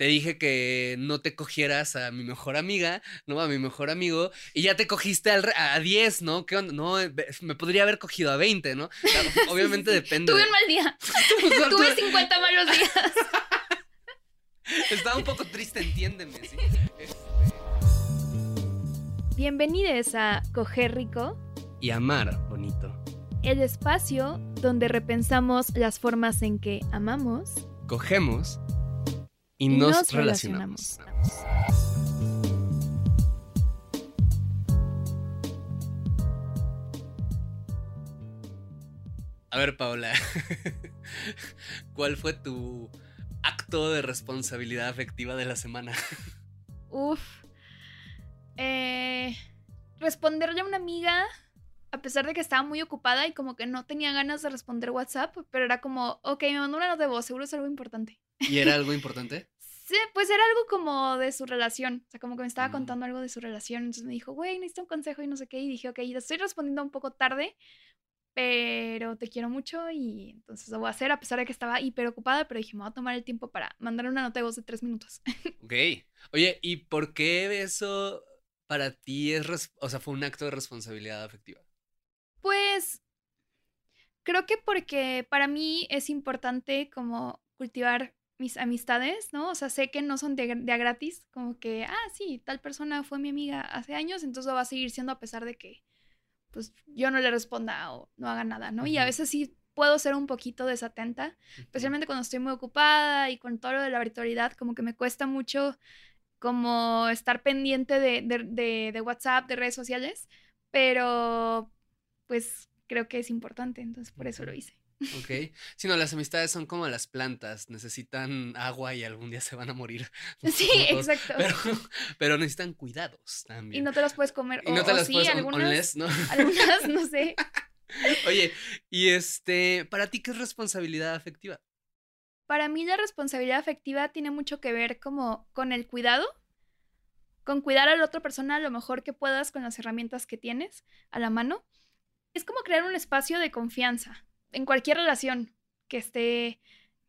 te dije que no te cogieras a mi mejor amiga, ¿no? A mi mejor amigo, y ya te cogiste al a 10, ¿no? ¿Qué onda? No, me podría haber cogido a 20, ¿no? obviamente depende. Tuve un mal día. Tuve 50 malos días. Estaba un poco triste, entiéndeme, ¿sí? Este Bienvenidos a Coger Rico y Amar Bonito. El espacio donde repensamos las formas en que amamos, cogemos y, nos, relacionamos. A ver, Paola, ¿cuál fue tu acto de responsabilidad afectiva de la semana? Uf. Eh, responderle a una amiga, a pesar de que estaba muy ocupada y como que no tenía ganas de responder WhatsApp, pero era como, ok, me mandó una nota de voz, seguro es algo importante. ¿Y era algo importante? sí, pues era algo como de su relación. O sea, como que me estaba mm. contando algo de su relación. Entonces me dijo, güey, necesito un consejo y no sé qué. Y dije, ok, te estoy respondiendo un poco tarde, pero te quiero mucho y entonces lo voy a hacer a pesar de que estaba hiper ocupada, pero dije, me voy a tomar el tiempo para mandar una nota de voz de tres minutos. Ok. Oye, ¿y por qué eso para ti es, o sea, fue un acto de responsabilidad afectiva? Pues creo que porque para mí es importante como cultivar mis amistades, ¿no? O sea, sé que no son de, de, a gratis, como que, ah, sí, tal persona fue mi amiga hace años, entonces lo va a seguir siendo a pesar de que, pues, yo no le responda o no haga nada, ¿no? Y a veces sí puedo ser un poquito desatenta, especialmente cuando estoy muy ocupada y con todo lo de la virtualidad, como que me cuesta mucho como estar pendiente de, de, de WhatsApp, de redes sociales, pero pues creo que es importante, entonces por eso lo hice. Ok. Si no, las amistades son como las plantas, necesitan agua y algún día se van a morir. Sí, exacto. Pero, necesitan cuidados también. Y no te las puedes comer. Y no te las puedes algunas, ¿no? Algunas, no sé. Oye, y este, ¿para ti qué es responsabilidad afectiva? Para mí la responsabilidad afectiva tiene mucho que ver como con el cuidado, con cuidar a la otra persona lo mejor que puedas con las herramientas que tienes a la mano. Es como crear un espacio de confianza en cualquier relación que esté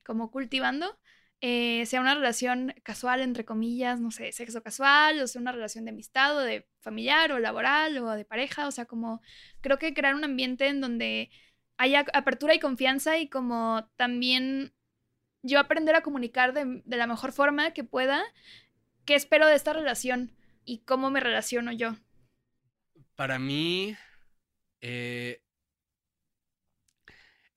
como cultivando, eh, sea una relación casual, entre comillas, no sé, sexo casual, o sea una relación de amistad, o de familiar, o laboral, o de pareja, o sea, como creo que crear un ambiente en donde haya apertura y confianza y como también yo aprender a comunicar de, la mejor forma que pueda qué espero de esta relación y cómo me relaciono yo. Para mí, eh,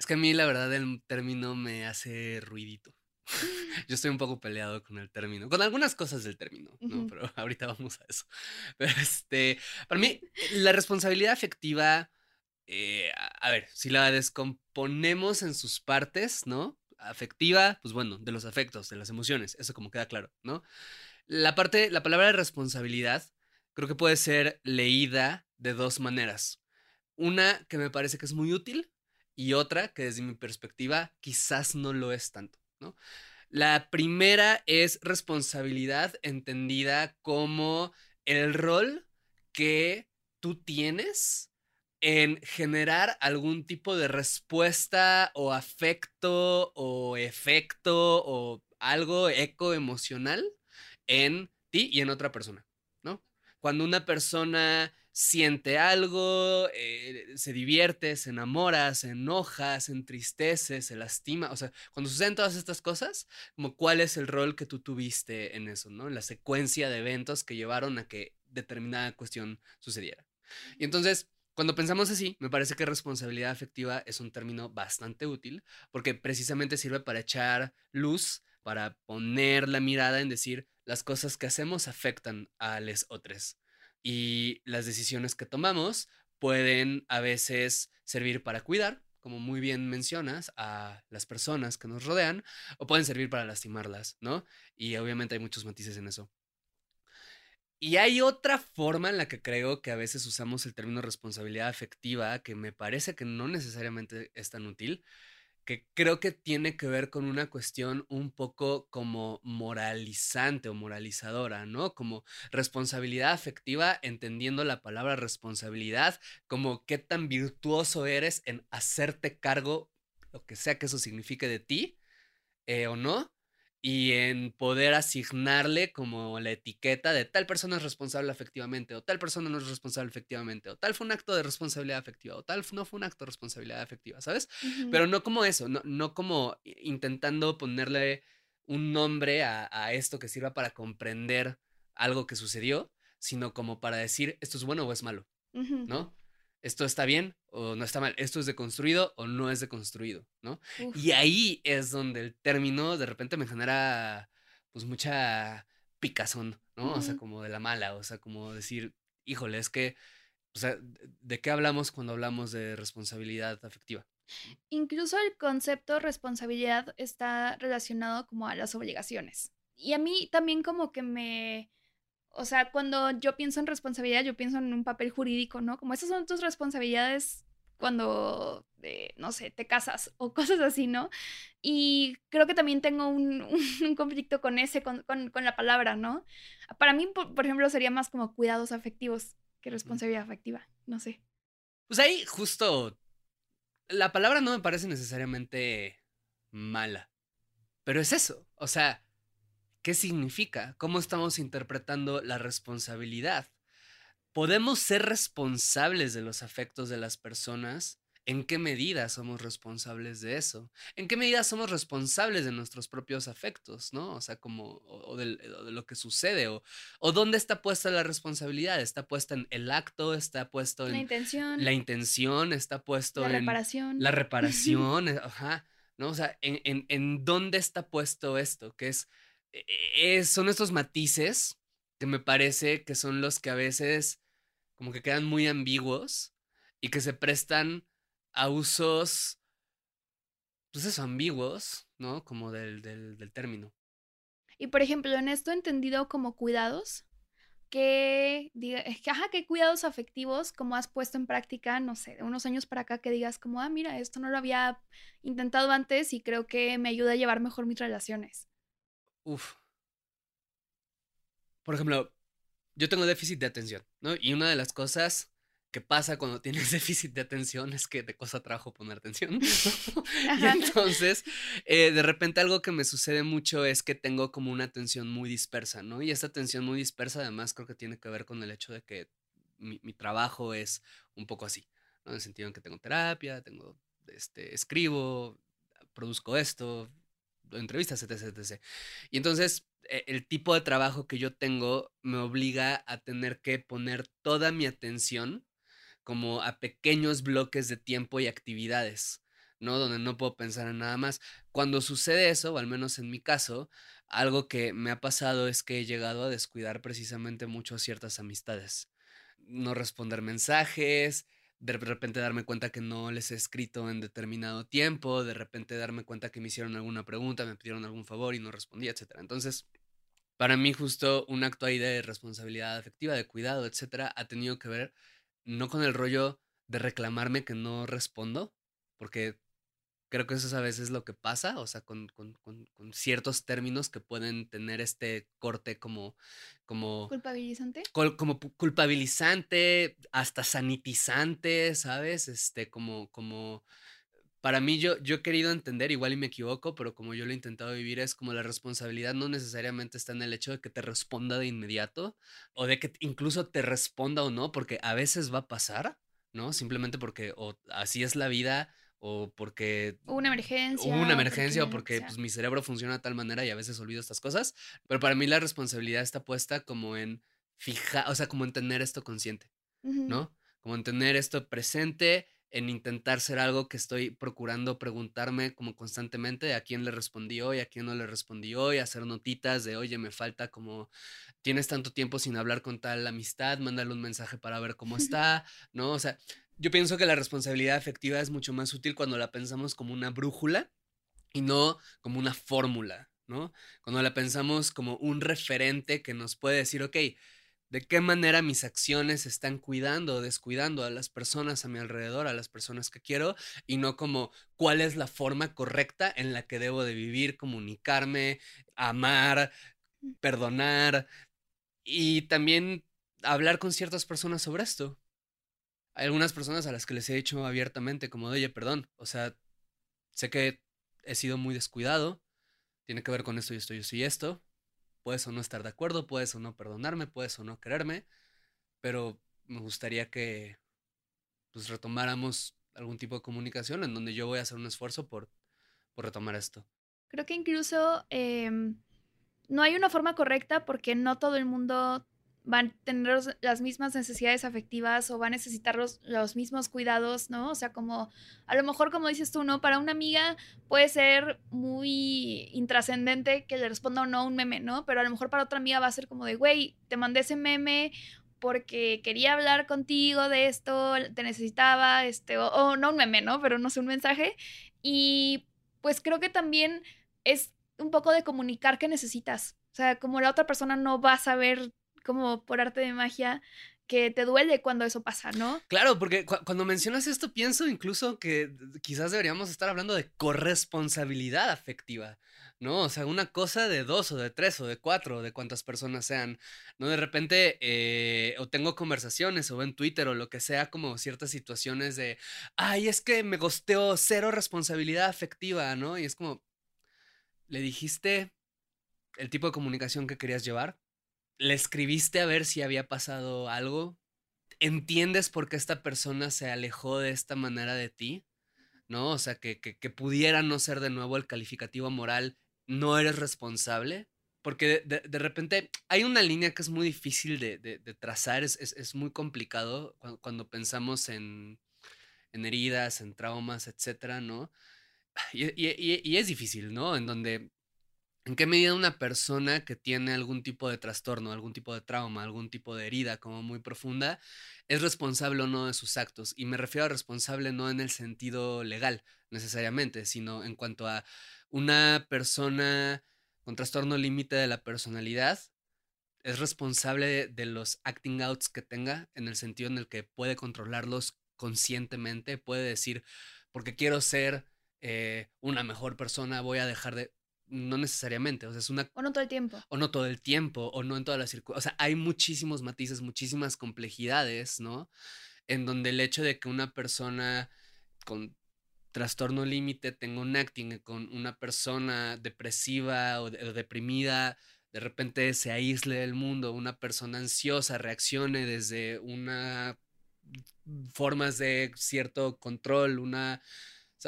es que a mí la verdad el término me hace ruidito. Yo estoy un poco peleado con el término, con algunas cosas del término, ¿no? Pero ahorita vamos a eso. Pero este, para mí, la responsabilidad afectiva, eh, a ver, si la descomponemos en sus partes, ¿no? Afectiva, pues bueno, de los afectos, de las emociones, eso como queda claro, ¿no? La parte, la palabra responsabilidad, creo que puede ser leída de dos maneras. Una que me parece que es muy útil, y otra que desde mi perspectiva quizás no lo es tanto, ¿no? La primera es responsabilidad entendida como el rol que tú tienes en generar algún tipo de respuesta o afecto o efecto o algo eco emocional en ti y en otra persona, ¿no? Cuando una persona siente algo, eh, se divierte, se enamora, se enoja, se entristece, se lastima. O sea, cuando suceden todas estas cosas, como cuál es el rol que tú tuviste en eso, ¿no? En la secuencia de eventos que llevaron a que determinada cuestión sucediera. Y entonces, cuando pensamos así, me parece que responsabilidad afectiva es un término bastante útil porque precisamente sirve para echar luz, para poner la mirada en decir las cosas que hacemos afectan a los otros y las decisiones que tomamos pueden a veces servir para cuidar, como muy bien mencionas, a las personas que nos rodean, o pueden servir para lastimarlas, ¿no? Y obviamente hay muchos matices en eso. Y hay otra forma en la que creo que a veces usamos el término responsabilidad afectiva que me parece que no necesariamente es tan útil, que creo que tiene que ver con una cuestión un poco como moralizante o moralizadora, ¿no? Como responsabilidad afectiva, entendiendo la palabra responsabilidad como qué tan virtuoso eres en hacerte cargo, lo que sea que eso signifique de ti, eh, o no, y en poder asignarle como la etiqueta de tal persona es responsable efectivamente o tal persona no es responsable efectivamente o tal fue un acto de responsabilidad afectiva o tal no fue un acto de responsabilidad afectiva, ¿sabes? Pero no como eso, no, no como intentando ponerle un nombre a, a, esto que sirva para comprender algo que sucedió, sino como para decir esto es bueno o es malo, ¿no? Esto está bien o no está mal, esto es deconstruido o no es deconstruido, ¿no? Y ahí es donde el término de repente me genera pues mucha picazón, ¿no? O sea, como de la mala, o sea, como decir, híjole, es que, o sea, ¿de qué hablamos cuando hablamos de responsabilidad afectiva? Incluso el concepto responsabilidad está relacionado como a las obligaciones. Y a mí también como que me, o sea, cuando yo pienso en responsabilidad, yo pienso en un papel jurídico, ¿no? Como esas son tus responsabilidades cuando, eh, no sé, te casas o cosas así, ¿no? Y creo que también tengo un, un, conflicto con ese, con, con, con, la palabra, ¿no? Para mí, por, por, ejemplo, sería más como cuidados afectivos que responsabilidad afectiva, no sé. Pues ahí justo, la palabra no me parece necesariamente mala, pero es eso, o sea, ¿Qué significa? ¿Cómo estamos interpretando la responsabilidad? ¿Podemos ser responsables de los afectos de las personas? ¿En qué medida somos responsables de eso? ¿En qué medida somos responsables de nuestros propios afectos, no? O sea, como, o, de, o de, lo que sucede, o, o, dónde está puesta la responsabilidad. ¿Está puesta en el acto? ¿Está puesto en... La intención. La intención, está puesto la en... reparación. La reparación, ajá, ¿no? O sea, en, en, en dónde está puesto esto, que es eh, son estos matices que me parece que son los que a veces como que quedan muy ambiguos y que se prestan a usos, pues eso, ambiguos, ¿no? Como del, del, término. Y por ejemplo, en esto entendido como cuidados, que diga, es que, ajá, qué cuidados afectivos, como has puesto en práctica, no sé, de unos años para acá que digas como, ah, mira, esto no lo había intentado antes y creo que me ayuda a llevar mejor mis relaciones. Uf. Por ejemplo, yo tengo déficit de atención, ¿no? Y una de las cosas que pasa cuando tienes déficit de atención es que te cuesta trabajo poner atención. y entonces, eh, de repente algo que me sucede mucho es que tengo como una atención muy dispersa, ¿no? Y esa atención muy dispersa además creo que tiene que ver con el hecho de que mi, mi trabajo es un poco así, ¿no? En el sentido en que tengo terapia, tengo, este, escribo, produzco esto, entrevistas, etc, etc. Y entonces e, el tipo de trabajo que yo tengo me obliga a tener que poner toda mi atención como a pequeños bloques de tiempo y actividades, ¿no? Donde no puedo pensar en nada más. Cuando sucede eso, o al menos en mi caso, algo que me ha pasado es que he llegado a descuidar precisamente mucho ciertas amistades. No responder mensajes, de repente darme cuenta que no les he escrito en determinado tiempo, de repente darme cuenta que me hicieron alguna pregunta, me pidieron algún favor y no respondí, etc. Entonces, para mí justo un acto ahí de responsabilidad afectiva, de cuidado, etc., ha tenido que ver no con el rollo de reclamarme que no respondo, porque creo que eso es a veces lo que pasa, o sea, con, con, con, con ciertos términos que pueden tener este corte como... como ¿Culpabilizante? como culpabilizante, hasta sanitizante, ¿sabes? Este, como, como, para mí yo, yo he querido entender, igual y me equivoco, pero como yo lo he intentado vivir, es como la responsabilidad no necesariamente está en el hecho de que te responda de inmediato o de que incluso te responda o no, porque a veces va a pasar, ¿no? Simplemente porque o así es la vida o porque... Hubo una emergencia. Hubo una emergencia o porque, pues, mi cerebro funciona de tal manera y a veces olvido estas cosas. Pero para mí la responsabilidad está puesta como en fijar, o sea, como en tener esto consciente, ¿no? Como en tener esto presente, en intentar ser algo que estoy procurando preguntarme como constantemente a quién le respondí hoy, a quién no le respondí hoy, hacer notitas de, oye, me falta como, tienes tanto tiempo sin hablar con tal amistad, mándale un mensaje para ver cómo está, ¿no? O sea, yo pienso que la responsabilidad afectiva es mucho más útil cuando la pensamos como una brújula y no como una fórmula, ¿no? Cuando la pensamos como un referente que nos puede decir, ok, ¿de qué manera mis acciones están cuidando o descuidando a las personas a mi alrededor, a las personas que quiero, y no como cuál es la forma correcta en la que debo de vivir, comunicarme, amar, mm. perdonar y también hablar con ciertas personas sobre esto? Hay algunas personas a las que les he dicho abiertamente como de, oye, perdón, o sea, sé que he sido muy descuidado, tiene que ver con esto y esto y esto y esto, puedes o no estar de acuerdo, puedes o no perdonarme, puedes o no quererme, pero me gustaría que pues retomáramos algún tipo de comunicación en donde yo voy a hacer un esfuerzo por, por retomar esto. Creo que incluso em, no hay una forma correcta porque no todo el mundo van a tener las mismas necesidades afectivas o va a necesitar los, los, mismos cuidados, ¿no? O sea, como a lo mejor, como dices tú, ¿no? Para una amiga puede ser muy intrascendente que le responda o no un meme, ¿no? Pero a lo mejor para otra amiga va a ser como de, güey, te mandé ese meme porque quería hablar contigo de esto, te necesitaba, este, o, o no un meme, ¿no? Pero no sé, un mensaje. Y pues creo que también es un poco de comunicar qué necesitas. O sea, como la otra persona no va a saber como por arte de magia que te duele cuando eso pasa, ¿no? Claro, porque cuando mencionas esto pienso incluso que quizás deberíamos estar hablando de corresponsabilidad afectiva, ¿no? O sea, una cosa de dos o de tres o de cuatro de cuántas personas sean, ¿no? De repente, eh, o tengo conversaciones o en Twitter o lo que sea, como ciertas situaciones de, ay, es que me gosteó cero responsabilidad afectiva, ¿no? Y es como, le dijiste el tipo de comunicación que querías llevar, le escribiste a ver si había pasado algo, entiendes por qué esta persona se alejó de esta manera de ti, ¿no? O sea, que, que, pudiera no ser de nuevo el calificativo moral, no eres responsable. Porque de, repente hay una línea que es muy difícil de, trazar, es, es, muy complicado cuando, pensamos en, en, heridas, en traumas, etcétera, ¿no? Y, y, y, es difícil, ¿no? En donde ¿En qué medida una persona que tiene algún tipo de trastorno, algún tipo de trauma, algún tipo de herida como muy profunda, es responsable o no de sus actos? Y me refiero a responsable no en el sentido legal necesariamente, sino en cuanto a una persona con trastorno límite de la personalidad, es responsable de los acting outs que tenga, en el sentido en el que puede controlarlos conscientemente, puede decir, porque quiero ser eh, una mejor persona, voy a dejar de no necesariamente, o sea, es una... O no todo el tiempo. O no todo el tiempo, o no en todas las circunstancias. O sea, hay muchísimos matices, muchísimas complejidades, ¿no? En donde el hecho de que una persona con trastorno límite tenga un acting con una persona depresiva o, deprimida, de repente se aísle del mundo, una persona ansiosa reaccione desde una formas de cierto control, una,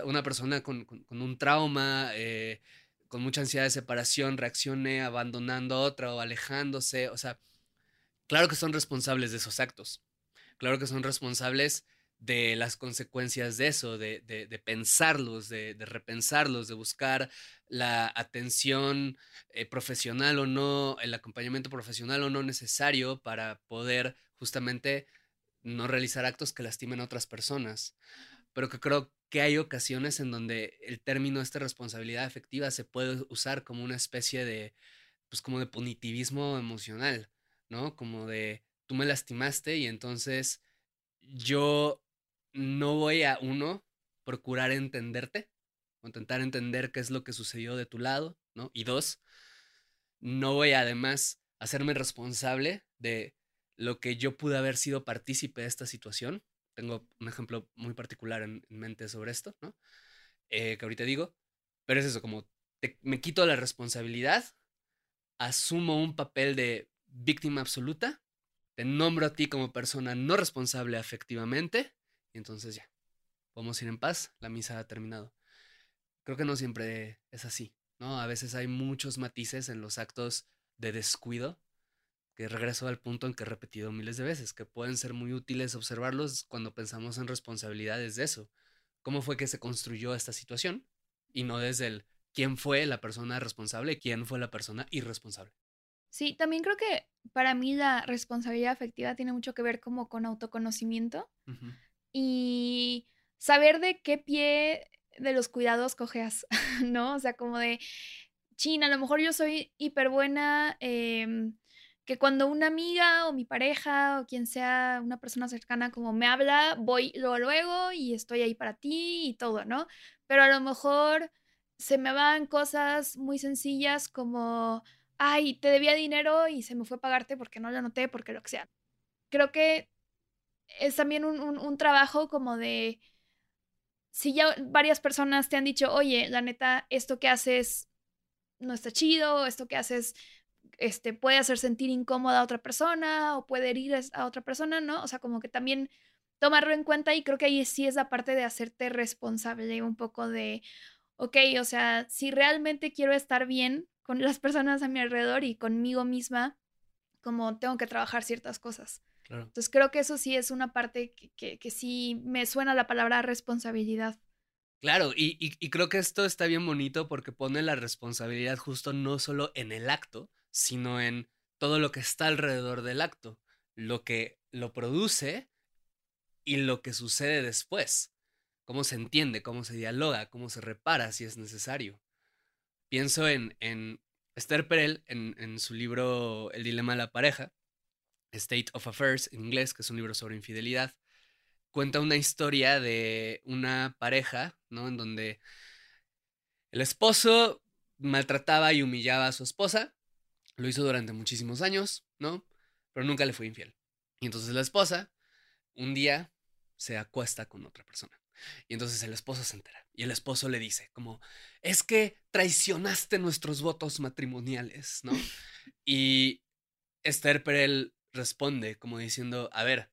una persona con, un trauma, eh, con mucha ansiedad de separación reaccione abandonando a otra o alejándose. O sea, claro que son responsables de esos actos. Claro que son responsables de las consecuencias de eso, de, pensarlos, de, repensarlos, de buscar la atención eh, profesional o no, el acompañamiento profesional o no necesario para poder justamente no realizar actos que lastimen a otras personas. Pero que creo que hay ocasiones en donde el término esta responsabilidad afectiva se puede usar como una especie de, pues como de punitivismo emocional, ¿no? Como de, tú me lastimaste y entonces yo no voy a, uno, procurar entenderte, intentar entender qué es lo que sucedió de tu lado, ¿no? Y dos, no voy a, además hacerme responsable de lo que yo pude haber sido partícipe de esta situación. Tengo un ejemplo muy particular en, mente sobre esto, ¿no? Eh, que ahorita digo, pero es eso, como me quito la responsabilidad, asumo un papel de víctima absoluta, te nombro a ti como persona no responsable afectivamente, y entonces ya, podemos ir en paz, la misa ha terminado. Creo que no siempre es así, ¿no? A veces hay muchos matices en los actos de descuido, que regreso al punto en que he repetido miles de veces, que pueden ser muy útiles observarlos cuando pensamos en responsabilidades de eso. ¿Cómo fue que se construyó esta situación? Y no desde el quién fue la persona responsable y quién fue la persona irresponsable. Sí, también creo que para mí la responsabilidad afectiva tiene mucho que ver como con autoconocimiento y saber de qué pie de los cuidados cojeas, ¿no? O sea, como de, China, a lo mejor yo soy hiper buena, em, que cuando una amiga o mi pareja o quien sea, una persona cercana como me habla, voy luego, luego y estoy ahí para ti y todo, ¿no? Pero a lo mejor se me van cosas muy sencillas como, ay, te debía dinero y se me fue a pagarte porque no lo anoté, porque lo que sea. Creo que es también un, un trabajo como de, si ya varias personas te han dicho, oye, la neta, esto que haces no está chido, esto que haces este, puede hacer sentir incómoda a otra persona o puede herir a otra persona, ¿no? O sea, como que también tomarlo en cuenta y creo que ahí sí es la parte de hacerte responsable un poco de, ok, o sea, si realmente quiero estar bien con las personas a mi alrededor y conmigo misma, como tengo que trabajar ciertas cosas. Entonces creo que eso sí es una parte que, que, sí me suena la palabra responsabilidad. Claro, y, y, creo que esto está bien bonito porque pone la responsabilidad justo no solo en el acto, sino en todo lo que está alrededor del acto, lo que lo produce y lo que sucede después, cómo se entiende, cómo se dialoga, cómo se repara si es necesario. Pienso en, en Esther Perel, en, en su libro El dilema de la pareja, State of Affairs en inglés, que es un libro sobre infidelidad, cuenta una historia de una pareja, ¿no? En donde el esposo maltrataba y humillaba a su esposa lo hizo durante muchísimos años, ¿no? Pero nunca le fue infiel. Y entonces la esposa un día se acuesta con otra persona. Y entonces el esposo se entera. Y el esposo le dice, como, es que traicionaste nuestros votos matrimoniales, ¿no? y Esther Perel responde como diciendo, a ver,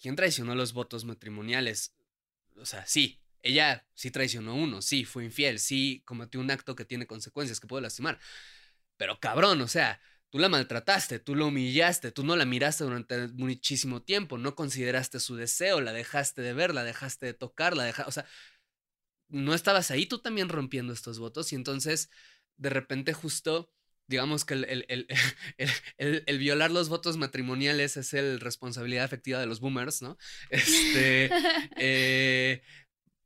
¿quién traicionó los votos matrimoniales? O sea, sí, ella sí traicionó uno, sí, fue infiel, sí cometió un acto que tiene consecuencias, que puede lastimar. Pero cabrón, o sea, tú la maltrataste, tú la humillaste, tú no la miraste durante muchísimo tiempo, no consideraste su deseo, la dejaste de ver, la dejaste de tocar, la dejaste, o sea, no estabas ahí tú también rompiendo estos votos y entonces de repente justo digamos que el, el, el, el, violar los votos matrimoniales es el responsabilidad afectiva de los boomers, ¿no? Este, eh,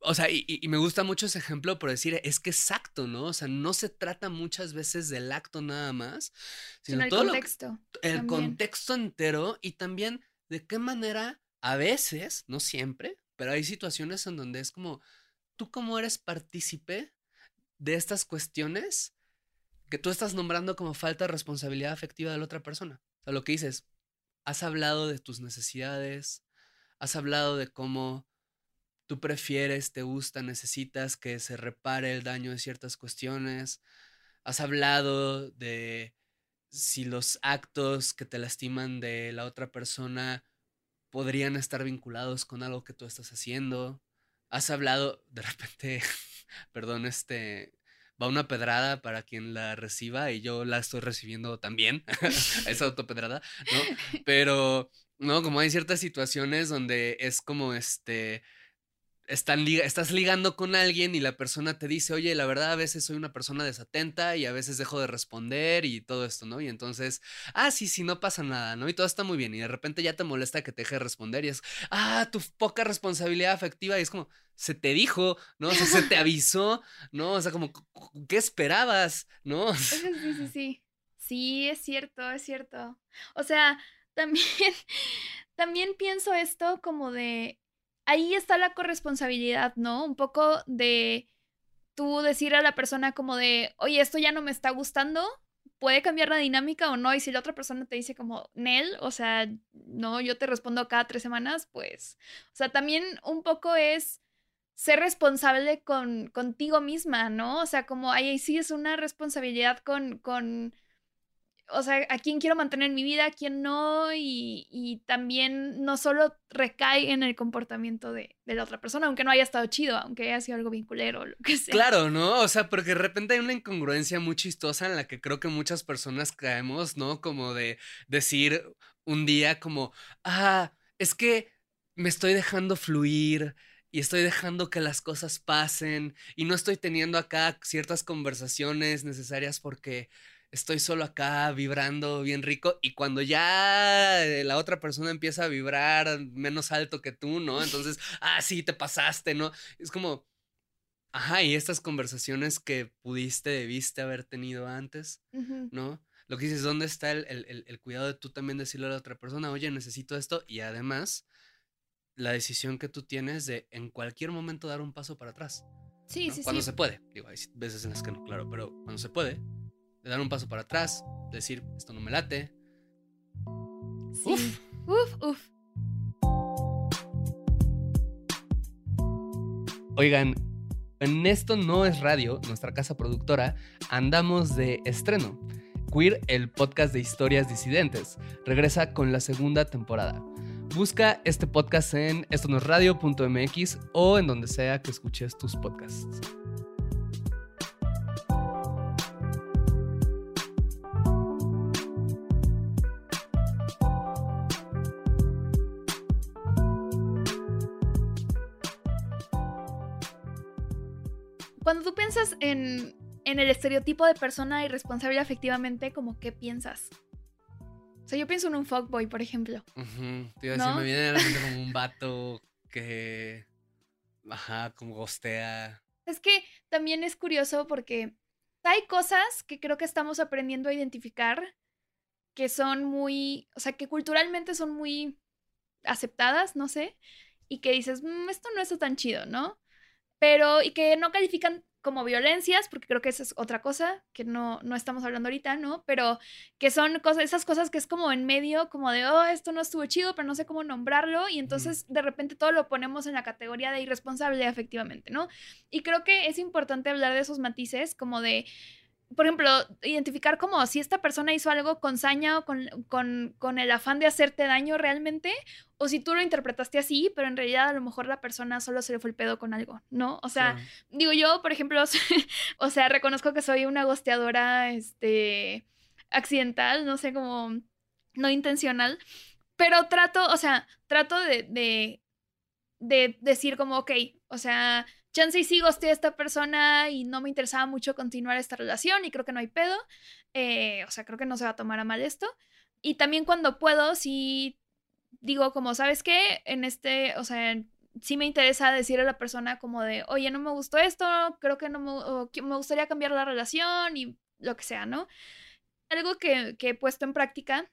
o sea, y, me gusta mucho ese ejemplo por decir, es que exacto, ¿no? O sea, no se trata muchas veces del acto nada más, sino, el todo contexto. el contexto entero y también de qué manera, a veces, no siempre, pero hay situaciones en donde es como, tú como eres partícipe de estas cuestiones que tú estás nombrando como falta de responsabilidad afectiva de la otra persona. O sea, lo que dices, has hablado de tus necesidades, has hablado de cómo tú prefieres, te gusta, necesitas que se repare el daño de ciertas cuestiones. Has hablado de si los actos que te lastiman de la otra persona podrían estar vinculados con algo que tú estás haciendo. Has hablado, de repente, perdón, este, va una pedrada para quien la reciba y yo la estoy recibiendo también, esa autopedrada, ¿no? Pero, no, como hay ciertas situaciones donde es como este estás ligando con alguien y la persona te dice, oye, la verdad a veces soy una persona desatenta y a veces dejo de responder y todo esto, ¿no? Y entonces, ah, sí, sí, no pasa nada, ¿no? Y todo está muy bien y de repente ya te molesta que te deje de responder y es, ah, tu poca responsabilidad afectiva y es como, se te dijo, ¿no? O sea, se te avisó, ¿no? O sea, como, ¿qué esperabas, ¿no? Sí, sí, sí. Sí, es cierto, es cierto. O sea, también, también pienso esto como de ahí está la corresponsabilidad, ¿no? Un poco de tú decir a la persona como de, oye, esto ya no me está gustando, puede cambiar la dinámica o no. Y si la otra persona te dice como, Nel, o sea, no, yo te respondo cada tres semanas, pues, o sea, también un poco es ser responsable con contigo misma, ¿no? O sea, como ahí sí es una responsabilidad con, con, o sea, a quién quiero mantener en mi vida, a quién no, y, también no solo recae en el comportamiento de, la otra persona, aunque no haya estado chido, aunque haya sido algo vinculero o lo que sea. Claro, ¿no? O sea, porque de repente hay una incongruencia muy chistosa en la que creo que muchas personas caemos, ¿no? Como de decir un día como, ah, es que me estoy dejando fluir, y estoy dejando que las cosas pasen y no estoy teniendo acá ciertas conversaciones necesarias porque estoy solo acá vibrando bien rico y cuando ya eh, la otra persona empieza a vibrar menos alto que tú, ¿no? Entonces, ah, sí, te pasaste, ¿no? Es como, ajá, y estas conversaciones que pudiste, debiste haber tenido antes, ¿no? Lo que dices, ¿dónde está el, el, cuidado de tú también decirle a la otra persona, oye, necesito esto? Y además, la decisión que tú tienes de en cualquier momento dar un paso para atrás. Sí, sí, Cuando se puede. Digo, hay veces en las que no, claro, pero cuando se puede, de dar un paso para atrás, decir, esto no me late. Uf, uf, uf. Oigan, en esto no es radio, nuestra casa productora, andamos de estreno. Queer, el podcast de historias disidentes, regresa con la segunda temporada. Busca este podcast en estonosradio.mx o en donde sea que escuches tus podcasts. Tú piensas en, el estereotipo de persona irresponsable afectivamente, ¿cómo qué piensas? O sea, yo pienso en un fuckboy, por ejemplo. ¿No? me viene a la mente como un vato que. Ajá, como gostea. Es que también es curioso porque hay cosas que creo que estamos aprendiendo a identificar que son muy. O sea, que culturalmente son muy aceptadas, no sé. Y que dices, mm, esto no es tan chido, ¿no? pero y que no califican como violencias, porque creo que esa es otra cosa que no, no estamos hablando ahorita, ¿no? Pero que son cosas, esas cosas que es como en medio, como de, oh, esto no estuvo chido, pero no sé cómo nombrarlo, y entonces de repente todo lo ponemos en la categoría de irresponsable, efectivamente, ¿no? Y creo que es importante hablar de esos matices, como de, por ejemplo, identificar como si esta persona hizo algo con saña o con, con, con, el afán de hacerte daño realmente, o si tú lo interpretaste así, pero en realidad a lo mejor la persona solo se le fue el pedo con algo, ¿no? O sea, digo yo, por ejemplo, o sea, reconozco que soy una gosteadora, este, accidental, no sé, como no intencional, pero trato, o sea, trato de, de, de decir como, ok, o sea, chance y sí gosté a esta persona y no me interesaba mucho continuar esta relación y creo que no hay pedo. Eh, o sea, creo que no se va a tomar a mal esto. Y también cuando puedo, sí digo como, ¿sabes qué? En este, o sea, sí me interesa decirle a la persona como de, oye, no me gustó esto, creo que no me, me gustaría cambiar la relación y lo que sea, ¿no? Algo que, que he puesto en práctica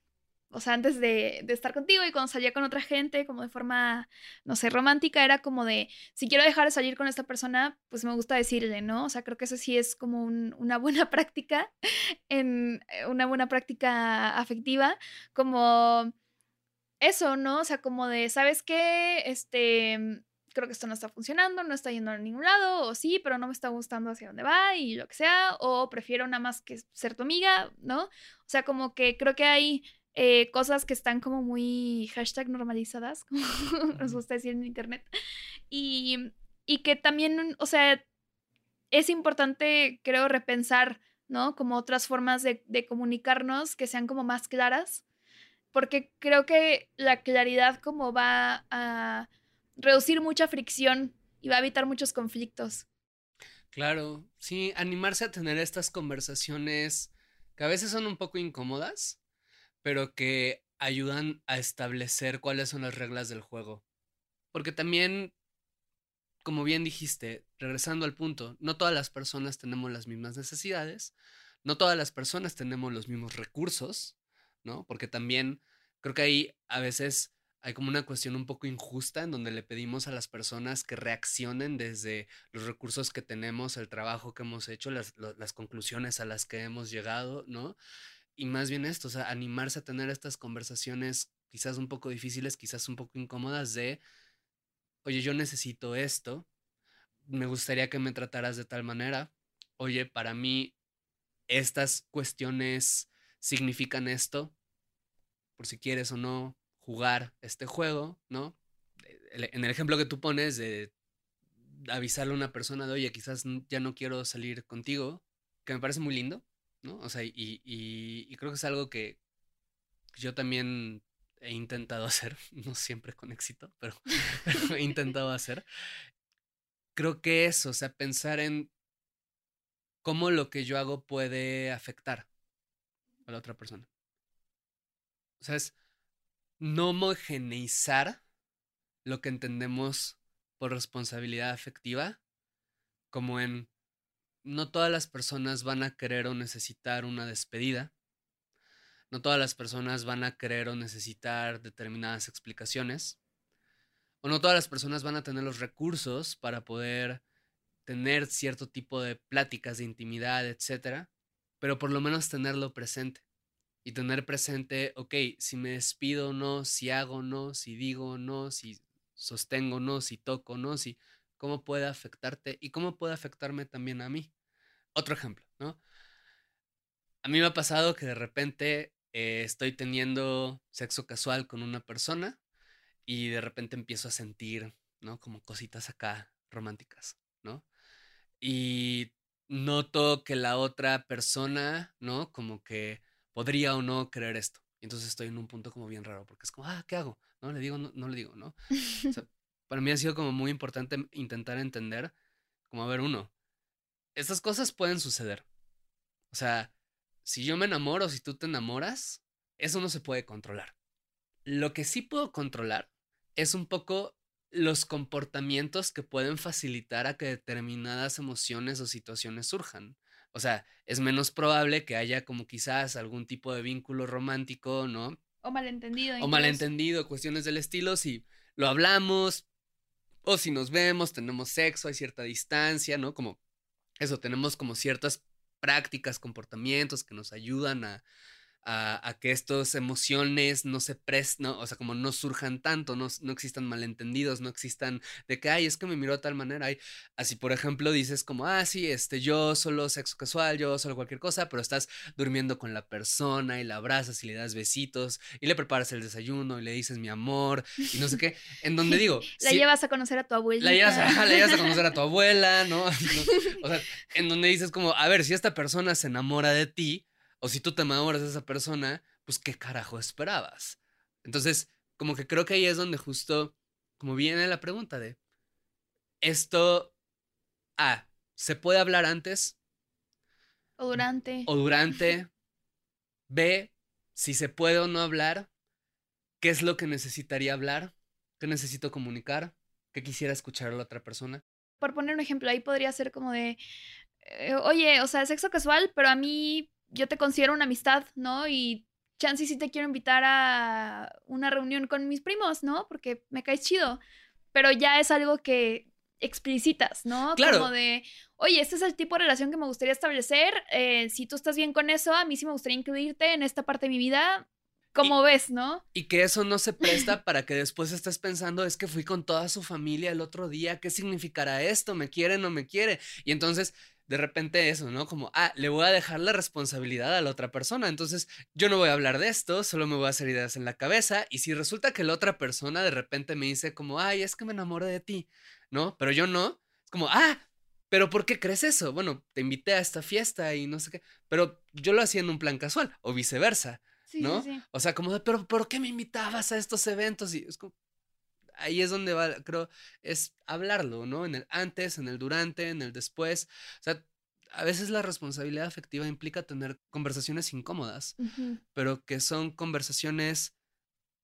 o sea, antes de, estar contigo y cuando salía con otra gente, como de forma, no sé, romántica, era como de, si quiero dejar de salir con esta persona, pues me gusta decirle, ¿no? O sea, creo que eso sí es como una buena práctica, en eh, una buena práctica afectiva, como eso, ¿no? O sea, como de, ¿sabes qué? Este, creo que esto no está funcionando, no está yendo a ningún lado, o sí, pero no me está gustando hacia dónde va y lo que sea, o prefiero nada más que ser tu amiga, ¿no? O sea, como que creo que hay eh, cosas que están como muy hashtag normalizadas, como nos gusta decir en internet, y, y que también, o sea, es importante, creo, repensar, ¿no? Como otras formas de, de comunicarnos que sean como más claras, porque creo que la claridad como va a reducir mucha fricción y va a evitar muchos conflictos. Claro, sí, animarse a tener estas conversaciones que a veces son un poco incómodas, pero que ayudan a establecer cuáles son las reglas del juego. Porque también, como bien dijiste, regresando al punto, no todas las personas tenemos las mismas necesidades, no todas las personas tenemos los mismos recursos, ¿no? Porque también creo que ahí a veces hay como una cuestión un poco injusta en donde le pedimos a las personas que reaccionen desde los recursos que tenemos, el trabajo que hemos hecho, las, las conclusiones a las que hemos llegado, ¿no? Y más bien esto, o sea, animarse a tener estas conversaciones quizás un poco difíciles, quizás un poco incómodas de, oye, yo necesito esto, me gustaría que me trataras de tal manera, oye, para mí estas cuestiones significan esto, por si quieres o no jugar este juego, ¿no? En el ejemplo que tú pones de avisarle a una persona de, oye, quizás ya no quiero salir contigo, que me parece muy lindo, ¿no? O sea, y, creo que es algo que yo también he intentado hacer, no siempre con éxito, pero, he intentado hacer. Creo que eso, o sea, pensar en cómo lo que yo hago puede afectar a la otra persona. O sea, es no homogeneizar lo que entendemos por responsabilidad afectiva como en no todas las personas van a querer o necesitar una despedida. No todas las personas van a querer o necesitar determinadas explicaciones. O no todas las personas van a tener los recursos para poder tener cierto tipo de pláticas de intimidad, etc. Pero por lo menos tenerlo presente. Y tener presente, ok, si me despido o no, si hago o no, si digo o no, si sostengo o no, si toco o no, si cómo puede afectarte y cómo puede afectarme también a mí. Otro ejemplo, ¿no? A mí me ha pasado que de repente eh, estoy teniendo sexo casual con una persona y de repente empiezo a sentir, ¿no? Como cositas acá románticas, ¿no? Y noto que la otra persona, ¿no? Como que podría o no creer esto. Y entonces estoy en un punto como bien raro, porque es como, ah, ¿qué hago? ¿No? ¿Le digo? No, no le digo, ¿no? Para mí ha sido como muy importante intentar entender, como, a ver, uno, estas cosas pueden suceder. O sea, si yo me enamoro, si tú te enamoras, eso no se puede controlar. Lo que sí puedo controlar es un poco los comportamientos que pueden facilitar a que determinadas emociones o situaciones surjan. O sea, es menos probable que haya como quizás algún tipo de vínculo romántico, ¿no? O malentendido. O malentendido, cuestiones del estilo, si lo hablamos, o si nos vemos, tenemos sexo, hay cierta distancia, ¿no? Como eso, tenemos como ciertas prácticas, comportamientos que nos ayudan a, a, que estas emociones no se presten, o sea, como no surjan tanto, no, no, existan malentendidos, no existan de que, ay, es que me miró de tal manera. Ay, así, por ejemplo, dices como, ah, sí, este, yo solo sexo casual, yo solo cualquier cosa, pero estás durmiendo con la persona y la abrazas y le das besitos y le preparas el desayuno y le dices mi amor y no sé qué, en donde digo... la llevas a conocer a tu abuelita. La llevas, a, la llevas a conocer a tu abuela, ¿no? O sea, en donde dices como, a ver, si esta persona se enamora de ti, o si tú te enamoras de esa persona, pues qué carajo esperabas. Entonces, como que creo que ahí es donde justo, como viene la pregunta de, esto, A, ¿se puede hablar antes? O durante. O durante. B, si se puede o no hablar, ¿qué es lo que necesitaría hablar? ¿Qué necesito comunicar? ¿Qué quisiera escuchar a la otra persona? Por poner un ejemplo, ahí podría ser como de, eh, oye, o sea, sexo casual, pero a mí yo te considero una amistad, ¿no? Y chance sí te quiero invitar a una reunión con mis primos, ¿no? Porque me caes chido. Pero ya es algo que explicitas, ¿no? Claro. Como de, oye, este es el tipo de relación que me gustaría establecer. Eh, si tú estás bien con eso, a mí sí me gustaría incluirte en esta parte de mi vida. ¿Cómo ves, no? Y que eso no se presta para que después estés pensando, es que fui con toda su familia el otro día, ¿qué significará esto? ¿Me quiere o no me quiere? Y entonces de repente eso, ¿no? Como, ah, le voy a dejar la responsabilidad a la otra persona. Entonces, yo no voy a hablar de esto, solo me voy a hacer ideas en la cabeza. Y si resulta que la otra persona de repente me dice como, ay, es que me enamoro de ti, ¿no? Pero yo no, es como, ah, pero ¿por qué crees eso? Bueno, te invité a esta fiesta y no sé qué. Pero yo lo hacía en un plan casual o viceversa, ¿no? O sea, como, pero ¿por qué me invitabas a estos eventos? Y es como, ahí es donde va, creo, es hablarlo, ¿no? En el antes, en el durante, en el después. O sea, a veces la responsabilidad afectiva implica tener conversaciones incómodas, pero que son conversaciones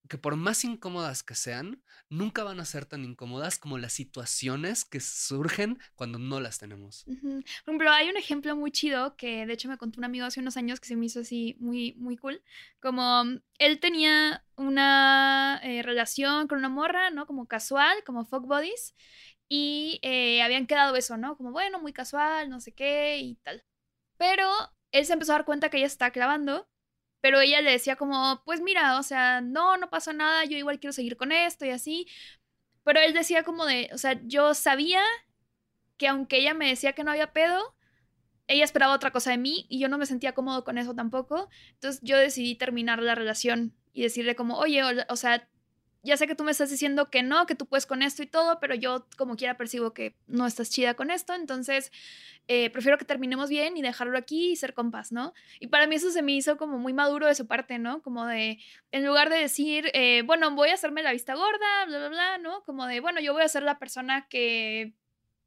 que por más incómodas que sean, nunca van a ser tan incómodas como las situaciones que surgen cuando no las tenemos. Por ejemplo, hay un ejemplo muy chido que de hecho me contó un amigo hace unos años que se me hizo así muy, muy cool. Como él tenía una eh, relación con una morra, ¿no? Como casual, como fuck buddies. Y eh, habían quedado eso, ¿no? Como, bueno, muy casual, no sé qué y tal. Pero él se empezó a dar cuenta que ella está clavando. Pero ella le decía como, pues mira, o sea, no, no pasa nada, yo igual quiero seguir con esto y así. Pero él decía como de, o sea, yo sabía que aunque ella me decía que no había pedo, ella esperaba otra cosa de mí y yo no me sentía cómodo con eso tampoco. Entonces yo decidí terminar la relación y decirle como, oye, o, sea, ya sé que tú me estás diciendo que no, que tú puedes con esto y todo, pero yo como quiera percibo que no estás chida con esto, entonces eh, prefiero que terminemos bien y dejarlo aquí y ser compas, ¿no? Y para mí eso se me hizo como muy maduro de su parte, ¿no? Como de, en lugar de decir, eh, bueno, voy a hacerme la vista gorda, bla, bla, bla, ¿no? Como de, bueno, yo voy a ser la persona que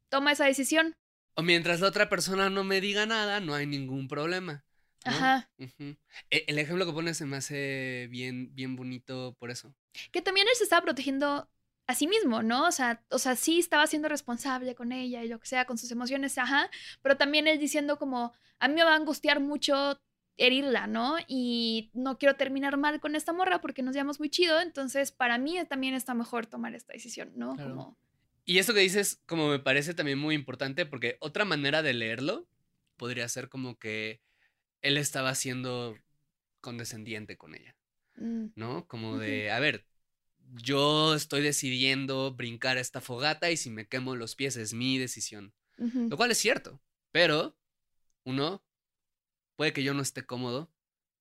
toma esa decisión. O mientras la otra persona no me diga nada, no hay ningún problema. Ajá. E, el ejemplo que pones se me hace bien, bien bonito por eso. Que también él se estaba protegiendo a sí mismo, ¿no? O sea, o sea, sí estaba siendo responsable con ella y lo que sea, con sus emociones, ajá, pero también él diciendo como, a mí me va a angustiar mucho herirla, ¿no? Y no quiero terminar mal con esta morra porque nos llevamos muy chido, entonces para mí también está mejor tomar esta decisión, ¿no? Como... Y eso que dices, como me parece también muy importante, porque otra manera de leerlo podría ser como que él estaba siendo condescendiente con ella, mm. ¿no? Como de, a ver, yo estoy decidiendo brincar esta fogata y si me quemo los pies es mi decisión. Lo cual es cierto, pero uno, puede que yo no esté cómodo,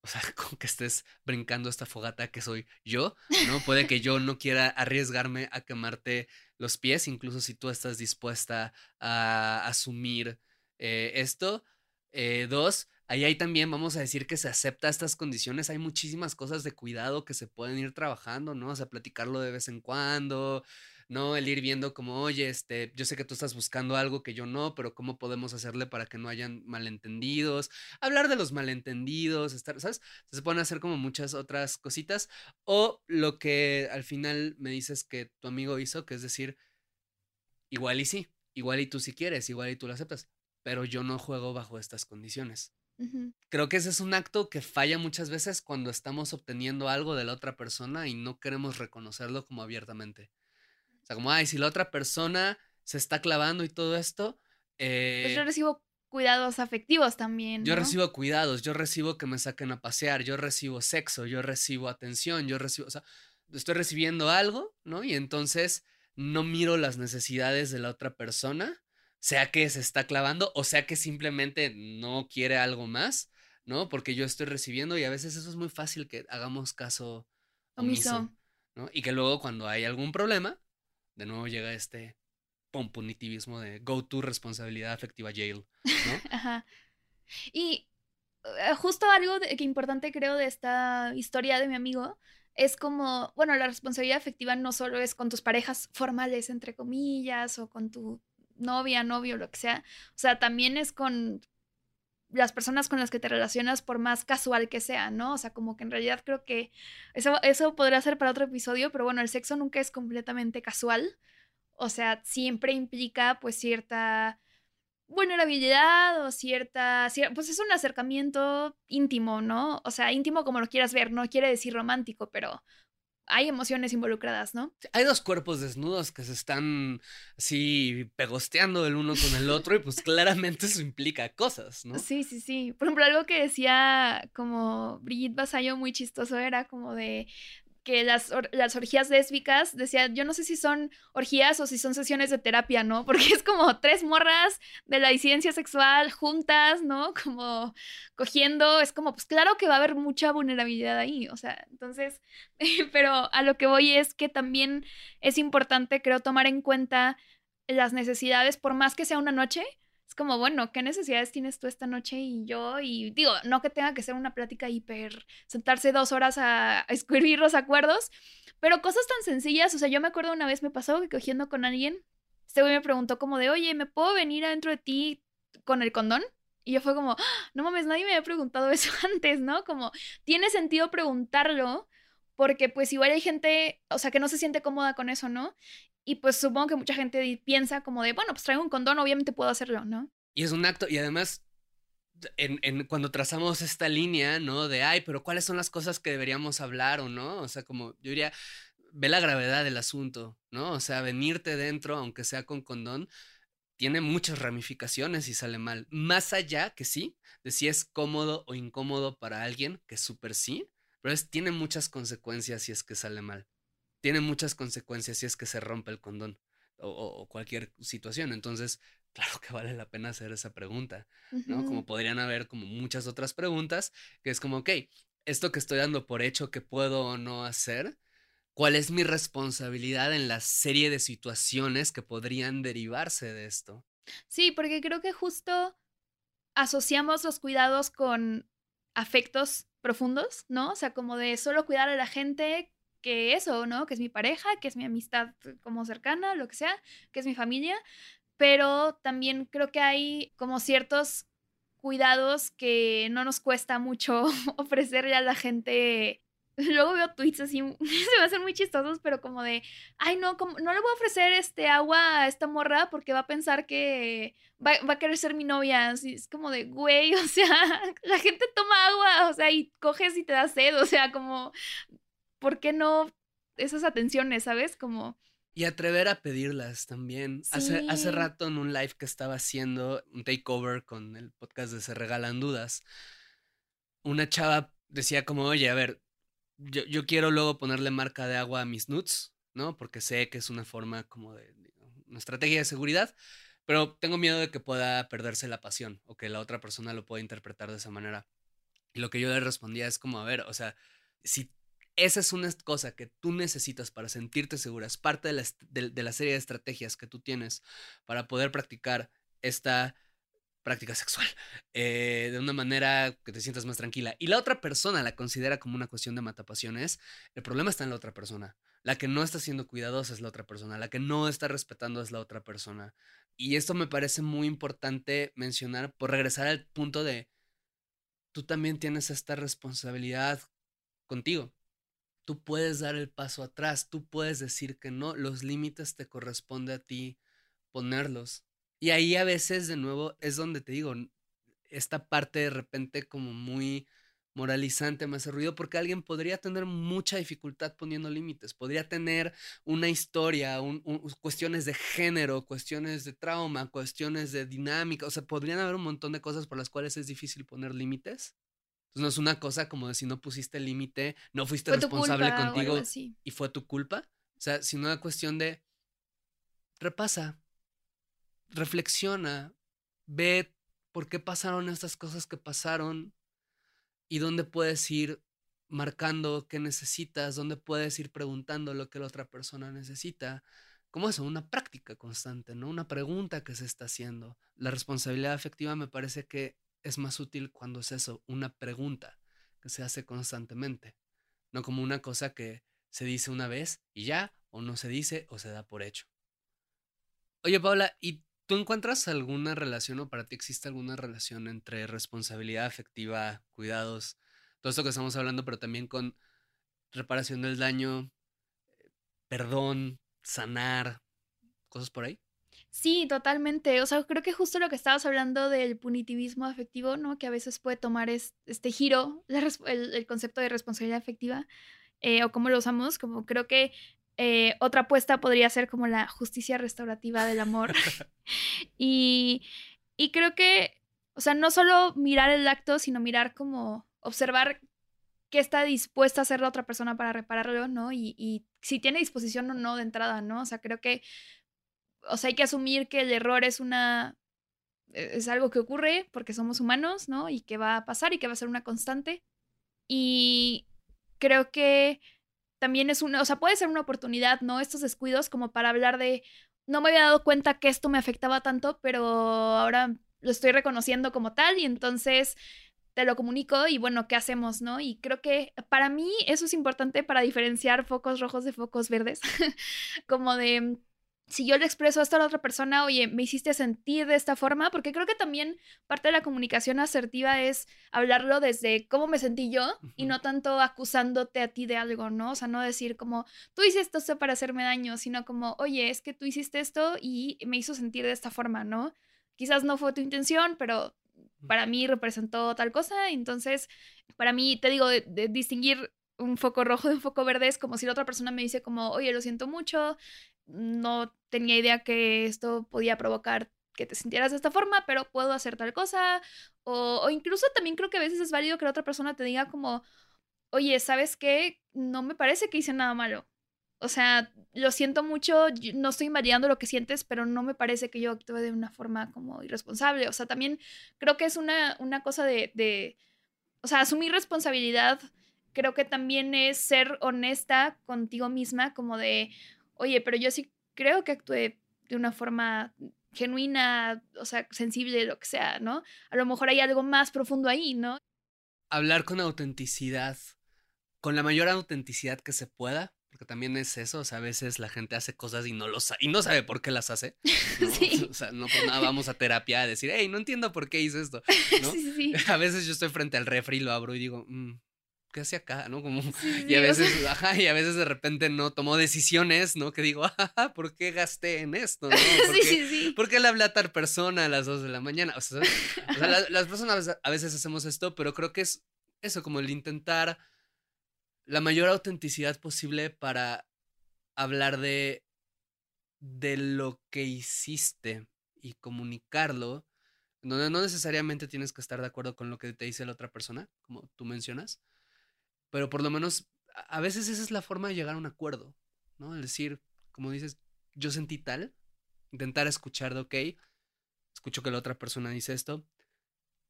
o sea, con que estés brincando esta fogata que soy yo, ¿no? Puede que yo no quiera arriesgarme a quemarte los pies, incluso si tú estás dispuesta a asumir eh, esto. Eh, dos, ahí también, vamos a decir que se acepta estas condiciones, hay muchísimas cosas de cuidado que se pueden ir trabajando, ¿no? O sea, platicarlo de vez en cuando, ¿no? El ir viendo como, oye, este, yo sé que tú estás buscando algo que yo no, pero ¿cómo podemos hacerle para que no hayan malentendidos? Hablar de los malentendidos, estar, ¿sabes? Se pueden hacer como muchas otras cositas. O lo que al final me dices que tu amigo hizo, que es decir, igual y sí, igual y tú si quieres, igual y tú lo aceptas, pero yo no juego bajo estas condiciones. Creo que ese es un acto que falla muchas veces cuando estamos obteniendo algo de la otra persona y no queremos reconocerlo como abiertamente sea, como, ay, si la otra persona se está clavando y todo esto. pues yo eh recibo cuidados afectivos también. Yo recibo cuidados, yo recibo que me saquen a pasear, yo recibo sexo, yo recibo atención, yo recibo, o sea, estoy recibiendo algo, ¿no? Y entonces no miro las necesidades de la otra persona, sea que se está clavando o sea que simplemente no quiere algo más, ¿no? Porque yo estoy recibiendo y a veces eso es muy fácil que hagamos caso omiso, ¿no? Y que luego cuando hay algún problema, de nuevo llega este punitivismo de go to responsabilidad afectiva jail, ¿no? Ajá. Y eh, justo algo que importante creo de esta historia de mi amigo es como, bueno, la responsabilidad afectiva no solo es con tus parejas formales, entre comillas, o con tu novia, novio, lo que sea, o sea, también es con las personas con las que te relacionas por más casual que sea, ¿no? O sea, como que en realidad creo que eso, eso podría ser para otro episodio, pero bueno, el sexo nunca es completamente casual. O sea, siempre implica pues cierta vulnerabilidad o cierta, pues es un acercamiento íntimo, ¿no? O sea, íntimo como lo quieras ver, no quiere decir romántico, pero hay emociones involucradas, ¿no? Hay dos cuerpos desnudos que se están así pegosteando el uno con el otro y pues claramente eso implica cosas, ¿no? Sí, sí, sí. Por ejemplo, algo que decía como Brigitte Basayo muy chistoso era como de, que las, las orgías lésbicas, decía, yo no sé si son orgías o si son sesiones de terapia, ¿no? Porque es como tres morras de la disidencia sexual juntas, ¿no? Como cogiendo, es como, pues claro que va a haber mucha vulnerabilidad ahí, o sea, entonces, pero a lo que voy es que también es importante, creo, tomar en cuenta las necesidades, por más que sea una noche, es como, bueno, ¿qué necesidades tienes tú esta noche y yo? Y digo, no que tenga que ser una plática hiper, sentarse dos horas a, escribir los acuerdos, pero cosas tan sencillas, o sea, yo me acuerdo una vez me pasó que cogiendo con alguien, este güey me preguntó como de, oye, ¿me puedo venir adentro de ti con el condón? Y yo fue como, ¡Ah! no mames, nadie me había preguntado eso antes, ¿no? Como, tiene sentido preguntarlo, porque pues igual hay gente, o sea, que no se siente cómoda con eso, ¿no? Y pues supongo que mucha gente piensa como de, bueno, pues traigo un condón, obviamente puedo hacerlo, ¿no? Y es un acto, y además, cuando trazamos esta línea, ¿no? De, ay, pero ¿cuáles son las cosas que deberíamos hablar o no? O sea, como yo diría, ve la gravedad del asunto, ¿no? O sea, venirte dentro, aunque sea con condón, tiene muchas ramificaciones y sale mal. Más allá que sí, de si es cómodo o incómodo para alguien, que súper sí, pero es, tiene muchas consecuencias si es que sale mal. Tiene muchas consecuencias si es que se rompe el condón o, cualquier situación. Entonces, claro que vale la pena hacer esa pregunta, ¿no? Como podrían haber como muchas otras preguntas, que es como, ok, esto que estoy dando por hecho que puedo o no hacer, ¿cuál es mi responsabilidad en la serie de situaciones que podrían derivarse de esto? Sí, porque creo que justo asociamos los cuidados con afectos profundos, ¿no? O sea, como de solo cuidar a la gente que eso, ¿no? Que es mi pareja, que es mi amistad como cercana, lo que sea, que es mi familia, pero también creo que hay como ciertos cuidados que no nos cuesta mucho ofrecerle a la gente. Luego veo tweets así, se me hacen muy chistosos, pero como de, ay, no, como, no le voy a ofrecer este agua a esta morra porque va a pensar que va, va a querer ser mi novia. Así, es como de, güey, o sea, la gente toma agua, o sea, y coges y te da sed, o sea, como, ¿por qué no esas atenciones, sabes? Como... Y atrever a pedirlas también. Hace, hace rato en un live que estaba haciendo, un takeover con el podcast de Se Regalan Dudas, una chava decía como, oye, a ver, yo, yo quiero luego ponerle marca de agua a mis nuts, ¿no? Porque sé que es una forma como de, una estrategia de seguridad, pero tengo miedo de que pueda perderse la pasión o que la otra persona lo pueda interpretar de esa manera. Y lo que yo le respondía es como, a ver, o sea, si esa es una cosa que tú necesitas para sentirte segura, es parte de la, de, la, serie de estrategias que tú tienes para poder practicar esta práctica sexual eh, de una manera que te sientas más tranquila. Y la otra persona la considera como una cuestión de matapasiones, el problema está en la otra persona. La que no está siendo cuidadosa es la otra persona, la que no está respetando es la otra persona. Y esto me parece muy importante mencionar por regresar al punto de, tú también tienes esta responsabilidad contigo tú puedes dar el paso atrás, tú puedes decir que no, los límites te corresponde a ti ponerlos. Y ahí a veces de nuevo es donde te digo, esta parte de repente como muy moralizante me hace ruido porque alguien podría tener mucha dificultad poniendo límites, podría tener una historia, cuestiones de género, cuestiones de trauma, cuestiones de dinámica, o sea, podrían haber un montón de cosas por las cuales es difícil poner límites entonces no es una cosa como de si no pusiste límite, no fuiste responsable contigo y fue tu culpa. O sea, sino una cuestión de repasa, reflexiona, ve por qué pasaron estas cosas que pasaron y dónde puedes ir marcando qué necesitas, dónde puedes ir preguntando lo que la otra persona necesita. Como eso, una práctica constante, ¿no? Una pregunta que se está haciendo. La responsabilidad afectiva me parece que es más útil cuando es eso, una pregunta que se hace constantemente, no como una cosa que se dice una vez y ya, o no se dice o se da por hecho. Oye, Paula, ¿y tú encuentras alguna relación o para ti existe alguna relación entre responsabilidad afectiva, cuidados, todo esto que estamos hablando, pero también con reparación del daño, perdón, sanar, cosas por ahí? Sí, totalmente. O sea, creo que justo lo que estabas hablando del punitivismo afectivo, ¿no? Que a veces puede tomar este giro, el, concepto de responsabilidad afectiva, eh, o cómo lo usamos, como creo que eh, otra apuesta podría ser como la justicia restaurativa del amor. y, y creo que, o sea, no solo mirar el acto, sino mirar como observar qué está dispuesta a hacer la otra persona para repararlo, ¿no? Y, y si tiene disposición o no de entrada, ¿no? O sea, creo que o sea, hay que asumir que el error es una, e, es algo que ocurre porque somos humanos, ¿no? Y que va a pasar y que va a ser una constante. Y creo que también es una, o sea, puede ser una oportunidad, ¿no? Estos descuidos como para hablar de, no me había dado cuenta que esto me afectaba tanto, pero ahora lo estoy reconociendo como tal y entonces te lo comunico y bueno, ¿qué hacemos, no? Y creo que para mí eso es importante para diferenciar focos rojos de focos verdes, como de si yo le expreso esto a la otra persona, oye, me hiciste sentir de esta forma, porque creo que también parte de la comunicación asertiva es hablarlo desde cómo me sentí yo y no tanto acusándote a ti de algo, ¿no? O sea, no decir como, tú hiciste esto para hacerme daño, sino como, oye, es que tú hiciste esto y me hizo sentir de esta forma, ¿no? Quizás no fue tu intención, pero para mí representó tal cosa, entonces, para mí, te digo, de, distinguir un foco rojo de un foco verde es como si la otra persona me dice como, oye, lo siento mucho, no tenía idea que esto podía provocar que te sintieras de esta forma, pero puedo hacer tal cosa. O, o incluso también creo que a veces es válido que la otra persona te diga como, oye, ¿sabes qué? No me parece que hice nada malo. O sea, lo siento mucho, no estoy invaliando lo que sientes, pero no me parece que yo actúe de una forma como irresponsable. O sea, también creo que es una, una cosa de, de, o sea, asumir responsabilidad, creo que también es ser honesta contigo misma, como de, oye, pero yo sí creo que actué de una forma genuina, o sea, sensible, lo que sea, ¿no? A lo mejor hay algo más profundo ahí, ¿no? Hablar con autenticidad, con la mayor autenticidad que se pueda, porque también es eso, o sea, a veces la gente hace cosas y no lo sabe, y no sabe por qué las hace. ¿no? Sí. O sea, no por nada vamos a terapia a decir, hey, no entiendo por qué hice esto, ¿no? Sí, sí. A veces yo estoy frente al refri, lo abro y digo, "Mm, ¿qué hace acá? ¿No? Como, Sí, y a o sea- veces, ajá, y a veces de repente no tomo decisiones, ¿no? Que digo, ajá, ¿por qué gasté en esto? ¿no? ¿Por Sí, qué- sí, sí. ¿Por qué le hablé a tal persona a las 2 de la mañana? O sea, ¿sabes? O sea, la- las personas a veces hacemos esto, pero creo que es eso, como el intentar la mayor autenticidad posible para hablar de, de lo que hiciste y comunicarlo, donde no necesariamente tienes que estar de acuerdo con lo que te dice la otra persona, como tú mencionas, pero por lo menos a veces esa es la forma de llegar a un acuerdo, ¿no? El decir, como dices, yo sentí tal, intentar escuchar de, ok, escucho que la otra persona dice esto,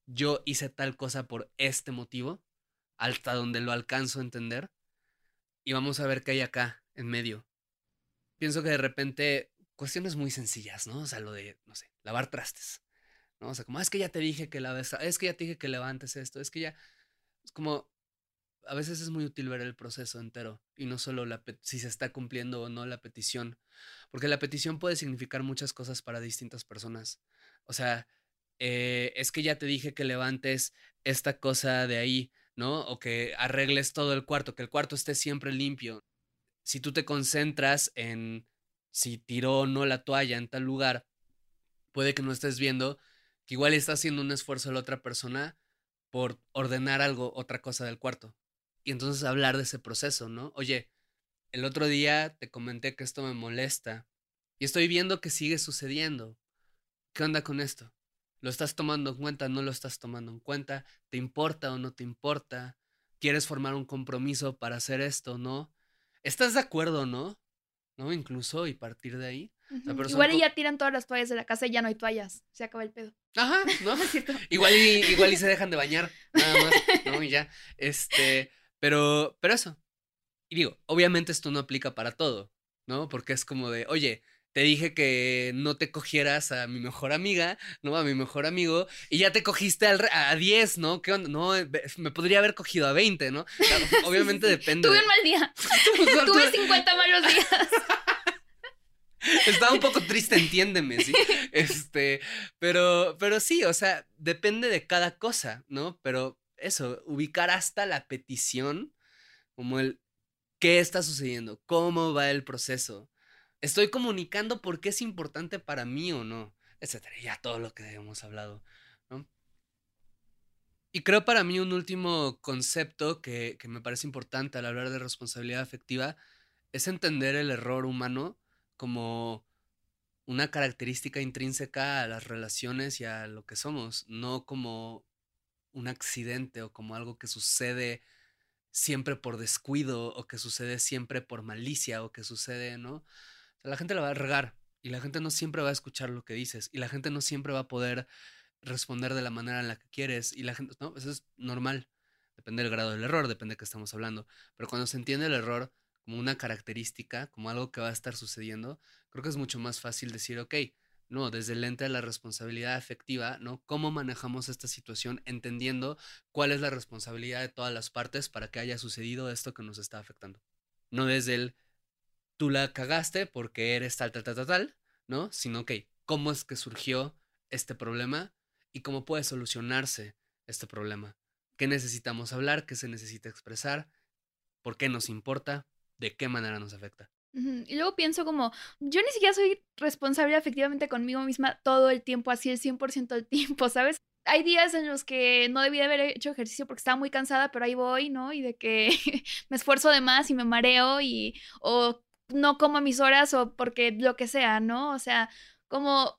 yo hice tal cosa por este motivo, hasta donde lo alcanzo a entender, y vamos a ver qué hay acá, en medio. Pienso que de repente, cuestiones muy sencillas, ¿no? O sea, lo de, no sé, lavar trastes, ¿no? O sea, como, "Ah, es que ya te dije que laves, es que ya te dije que levantes esto, es que ya, es como, a veces es muy útil ver el proceso entero y no solo la si se está cumpliendo o no la petición, porque la petición puede significar muchas cosas para distintas personas. O sea, eh, es que ya te dije que levantes esta cosa de ahí, ¿no? O que arregles todo el cuarto, que el cuarto esté siempre limpio. Si tú te concentras en si tiró o no la toalla en tal lugar, puede que no estés viendo que igual está haciendo un esfuerzo la otra persona por ordenar algo, otra cosa del cuarto. Y entonces hablar de ese proceso, ¿no? Oye, el otro día te comenté que esto me molesta y estoy viendo que sigue sucediendo. ¿Qué onda con esto? ¿Lo estás tomando en cuenta? ¿No lo estás tomando en cuenta? ¿Te importa o no te importa? ¿Quieres formar un compromiso para hacer esto, no? ¿Estás de acuerdo, no? ¿No? Incluso y partir de ahí. Igual y ya tiran todas las toallas de la casa y ya no hay toallas. Se acaba el pedo. Ajá, ¿no? Igual y, igual y se dejan de bañar, nada más, ¿no? Y ya. Este, pero, pero eso. Y digo, obviamente esto no aplica para todo, ¿no? Porque es como de, oye, te dije que no te cogieras a mi mejor amiga, ¿no? A mi mejor amigo, y ya te cogiste al re- a 10, ¿no? ¿Qué onda? No, eh, me podría haber cogido a 20, ¿no? Claro, obviamente depende. Tuve un mal día. Tuve- Tuve 50 malos días. Estaba un poco triste, entiéndeme, sí. Este, pero, pero sí, o sea, depende de cada cosa, ¿no? Pero eso, ubicar hasta la petición, como el qué está sucediendo, cómo va el proceso. Estoy comunicando por qué es importante para mí o no, etcétera. Ya todo lo que hemos hablado, ¿no? Y creo para mí un último concepto que, que me parece importante al hablar de responsabilidad afectiva es entender el error humano como una característica intrínseca a las relaciones y a lo que somos, no como un accidente o como algo que sucede siempre por descuido o que sucede siempre por malicia o que sucede, ¿no? La gente la va a regar y la gente no siempre va a escuchar lo que dices y la gente no siempre va a poder responder de la manera en la que quieres y la gente, no, eso es normal. Depende del grado del error, depende de qué estamos hablando. Pero cuando se entiende el error como una característica, como algo que va a estar sucediendo, creo que es mucho más fácil decir, ok, no, desde el lente de la responsabilidad afectiva, ¿no? ¿Cómo manejamos esta situación entendiendo cuál es la responsabilidad de todas las partes para que haya sucedido esto que nos está afectando? No desde el tú la cagaste porque eres tal, tal, tal, tal, tal, ¿no? Sino, ok, ¿cómo es que surgió este problema y cómo puede solucionarse este problema? ¿Qué necesitamos hablar? ¿Qué se necesita expresar? ¿Por qué nos importa? ¿De qué manera nos afecta? Y luego pienso como, yo ni siquiera soy responsable efectivamente conmigo misma todo el tiempo, así el 100% del tiempo, ¿sabes? hay días en los que no debía haber hecho ejercicio porque estaba muy cansada, pero ahí voy, ¿no? Y de que me esfuerzo de más y me mareo y o no como a mis horas o porque lo que sea, ¿no? O sea, como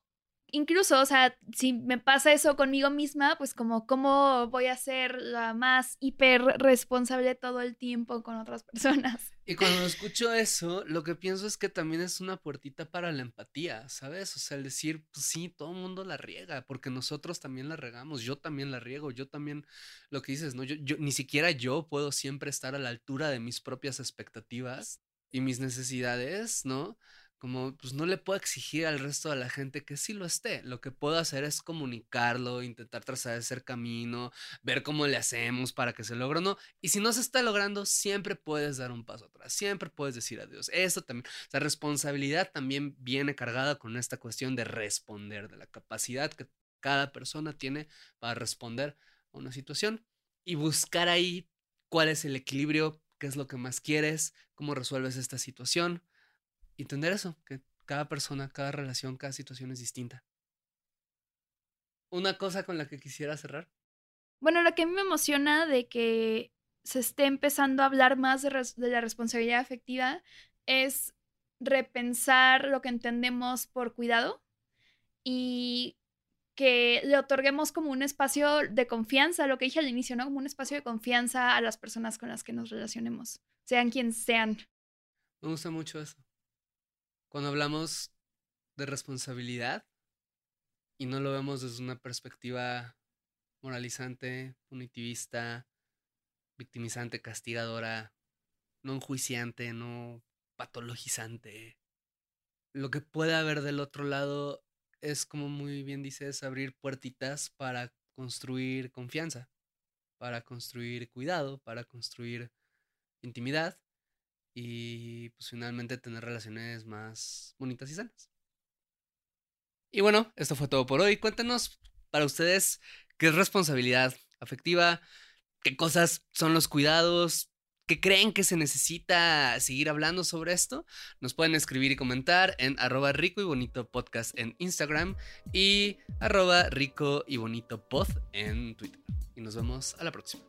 incluso, o sea, si me pasa eso conmigo misma, pues como cómo voy a ser la más hiper responsable todo el tiempo con otras personas. Y cuando escucho eso, lo que pienso es que también es una puertita para la empatía, ¿sabes? O sea, el decir, pues sí, todo el mundo la riega, porque nosotros también la regamos, yo también la riego, yo también, lo que dices, ¿no? Yo, yo ni siquiera yo puedo siempre estar a la altura de mis propias expectativas y mis necesidades, ¿no? Como pues no le puedo exigir al resto de la gente que sí lo esté. Lo que puedo hacer es comunicarlo, intentar trazar ese camino, ver cómo le hacemos para que se logre o no. Y si no se está logrando, siempre puedes dar un paso atrás, siempre puedes decir adiós. Eso también, la responsabilidad también viene cargada con esta cuestión de responder, de la capacidad que cada persona tiene para responder a una situación y buscar ahí cuál es el equilibrio, qué es lo que más quieres, cómo resuelves esta situación entender eso, que cada persona, cada relación, cada situación es distinta. Una cosa con la que quisiera cerrar. Bueno, lo que a mí me emociona de que se esté empezando a hablar más de, de la responsabilidad afectiva es repensar lo que entendemos por cuidado y que le otorguemos como un espacio de confianza, lo que dije al inicio, ¿no? Como un espacio de confianza a las personas con las que nos relacionemos, sean quien sean. Me gusta mucho eso. Cuando hablamos de responsabilidad y no lo vemos desde una perspectiva moralizante, punitivista, victimizante, castigadora, no enjuiciante, no patologizante. Lo que puede haber del otro lado es, como muy bien dices, abrir puertitas para construir confianza, para construir cuidado, para construir intimidad y pues finalmente tener relaciones más bonitas y sanas. Y bueno, esto fue todo por hoy. Cuéntenos para ustedes qué es responsabilidad afectiva, qué cosas son los cuidados, qué creen que se necesita seguir hablando sobre esto. Nos pueden escribir y comentar en arroba rico y bonito podcast en Instagram y arroba rico y bonito pod en Twitter. Y nos vemos a la próxima.